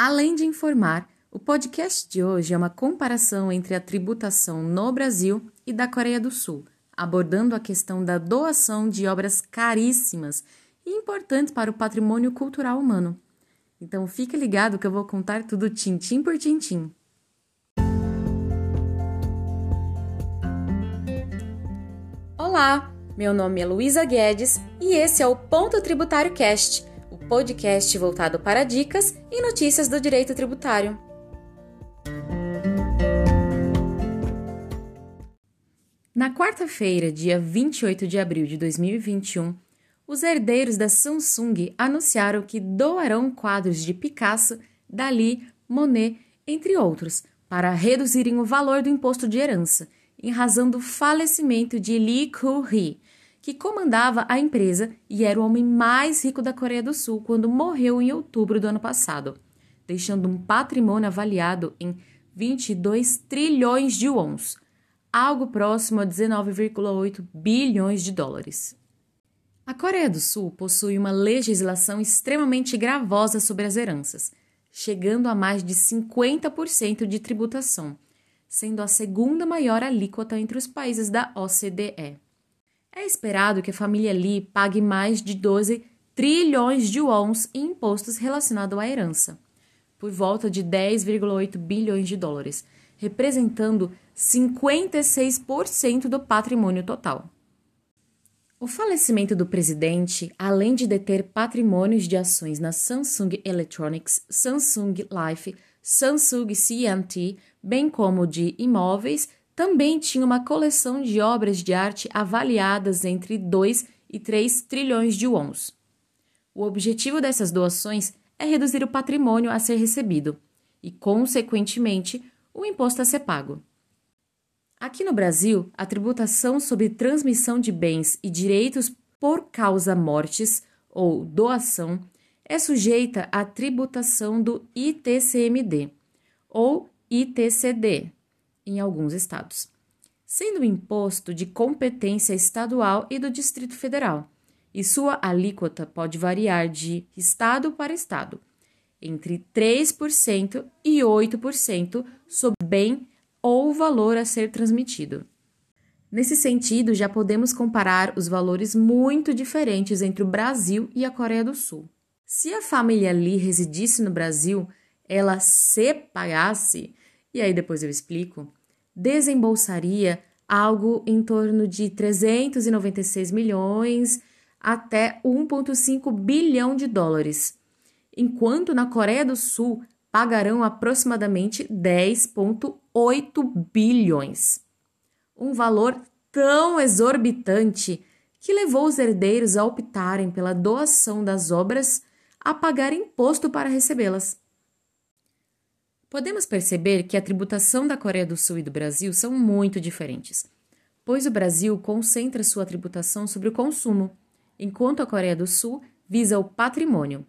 Além de informar, o podcast de hoje é uma comparação entre a tributação no Brasil e da Coreia do Sul, abordando a questão da doação de obras caríssimas e importantes para o patrimônio cultural humano. Então fique ligado que eu vou contar tudo tintim por tintim. Olá, meu nome é Luísa Guedes e esse é o Ponto Tributário Cast, podcast voltado para dicas e notícias do direito tributário. Na quarta-feira, dia 28 de abril de 2021, os herdeiros da Samsung anunciaram que doarão quadros de Picasso, Dali, Monet, entre outros, para reduzirem o valor do imposto de herança em razão do falecimento de Lee Koo-hee, que comandava a empresa e era o homem mais rico da Coreia do Sul quando morreu em outubro do ano passado, deixando um patrimônio avaliado em 22 trilhões de wons, algo próximo a 19,8 bilhões de dólares. A Coreia do Sul possui uma legislação extremamente gravosa sobre as heranças, chegando a mais de 50% de tributação sendo a segunda maior alíquota entre os países da OCDE. É esperado que a família Lee pague mais de 12 trilhões de wons em impostos relacionados à herança, por volta de 10,8 bilhões de dólares, representando 56% do patrimônio total. O falecimento do presidente, além de deter patrimônios de ações na Samsung Electronics, Samsung Life, Samsung C&T, bem como de imóveis, também tinha uma coleção de obras de arte avaliadas entre 2 e 3 trilhões de wons. O objetivo dessas doações é reduzir o patrimônio a ser recebido e, consequentemente, o imposto a ser pago. Aqui no Brasil, a tributação sobre transmissão de bens e direitos por causa mortes ou doação é sujeita à tributação do ITCMD ou ITCD em alguns estados, sendo o imposto de competência estadual e do Distrito Federal, e sua alíquota pode variar de estado para estado, entre 3% e 8% sobre bem ou valor a ser transmitido. Nesse sentido, já podemos comparar os valores muito diferentes entre o Brasil e a Coreia do Sul. Se a família Lee residisse no Brasil, ela se pagasse, e aí depois eu explico, desembolsaria algo em torno de 396 milhões até 1,5 bilhão de dólares, enquanto na Coreia do Sul pagarão aproximadamente 10,8 bilhões. Um valor tão exorbitante que levou os herdeiros a optarem pela doação das obras a pagar imposto para recebê-las. Podemos perceber que a tributação da Coreia do Sul e do Brasil são muito diferentes, pois o Brasil concentra sua tributação sobre o consumo, enquanto a Coreia do Sul visa o patrimônio.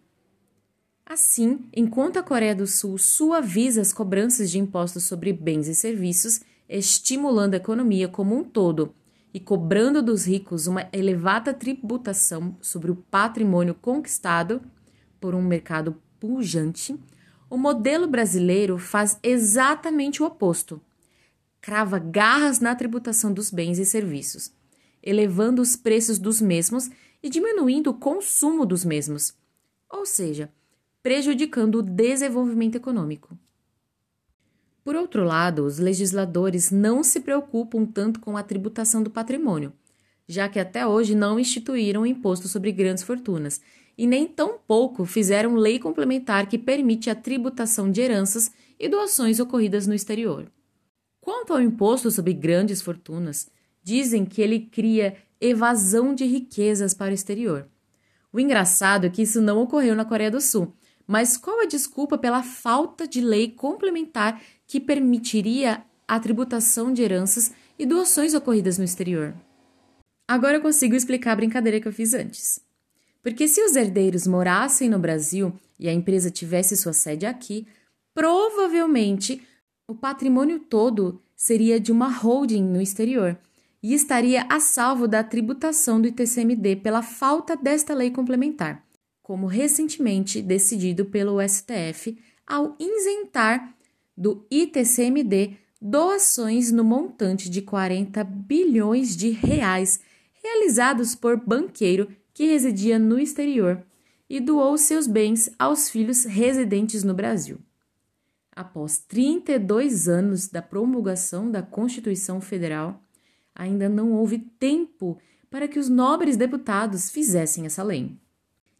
Assim, enquanto a Coreia do Sul suaviza as cobranças de impostos sobre bens e serviços, estimulando a economia como um todo e cobrando dos ricos uma elevada tributação sobre o patrimônio conquistado por um mercado pujante, o modelo brasileiro faz exatamente o oposto. Crava garras na tributação dos bens e serviços, elevando os preços dos mesmos e diminuindo o consumo dos mesmos, ou seja, prejudicando o desenvolvimento econômico. Por outro lado, os legisladores não se preocupam tanto com a tributação do patrimônio, já que até hoje não instituíram imposto sobre grandes fortunas e nem tão pouco fizeram lei complementar que permite a tributação de heranças e doações ocorridas no exterior. Quanto ao imposto sobre grandes fortunas, dizem que ele cria evasão de riquezas para o exterior. O engraçado é que isso não ocorreu na Coreia do Sul, mas qual a desculpa pela falta de lei complementar que permitiria a tributação de heranças e doações ocorridas no exterior? Agora eu consigo explicar a brincadeira que eu fiz antes. Porque se os herdeiros morassem no Brasil e a empresa tivesse sua sede aqui, provavelmente o patrimônio todo seria de uma holding no exterior e estaria a salvo da tributação do ITCMD pela falta desta lei complementar, como recentemente decidido pelo STF ao isentar do ITCMD doações no montante de 40 bilhões de reais realizados por banqueiro que residia no exterior e doou seus bens aos filhos residentes no Brasil. Após 32 anos da promulgação da Constituição Federal, ainda não houve tempo para que os nobres deputados fizessem essa lei.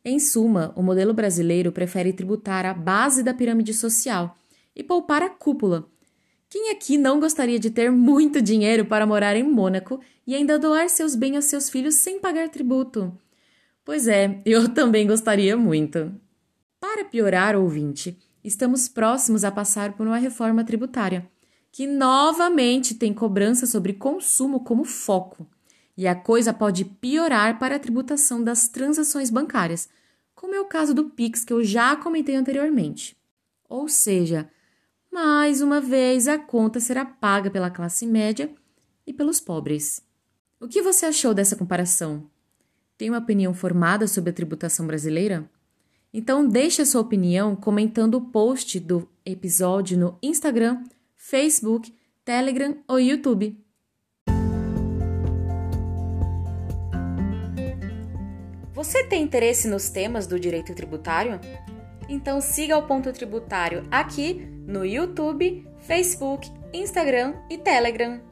Em suma, o modelo brasileiro prefere tributar a base da pirâmide social e poupar a cúpula. Quem aqui não gostaria de ter muito dinheiro para morar em Mônaco e ainda doar seus bens aos seus filhos sem pagar tributo? Pois é, eu também gostaria muito. Para piorar, ouvinte, estamos próximos a passar por uma reforma tributária, que novamente tem cobrança sobre consumo como foco. E a coisa pode piorar para a tributação das transações bancárias, como é o caso do Pix que eu já comentei anteriormente. Ou seja, mais uma vez a conta será paga pela classe média e pelos pobres. O que você achou dessa comparação? Tem uma opinião formada sobre a tributação brasileira? Então deixe a sua opinião comentando o post do episódio no Instagram, Facebook, Telegram ou YouTube. Você tem interesse nos temas do direito tributário? Então siga o Ponto Tributário aqui no YouTube, Facebook, Instagram e Telegram.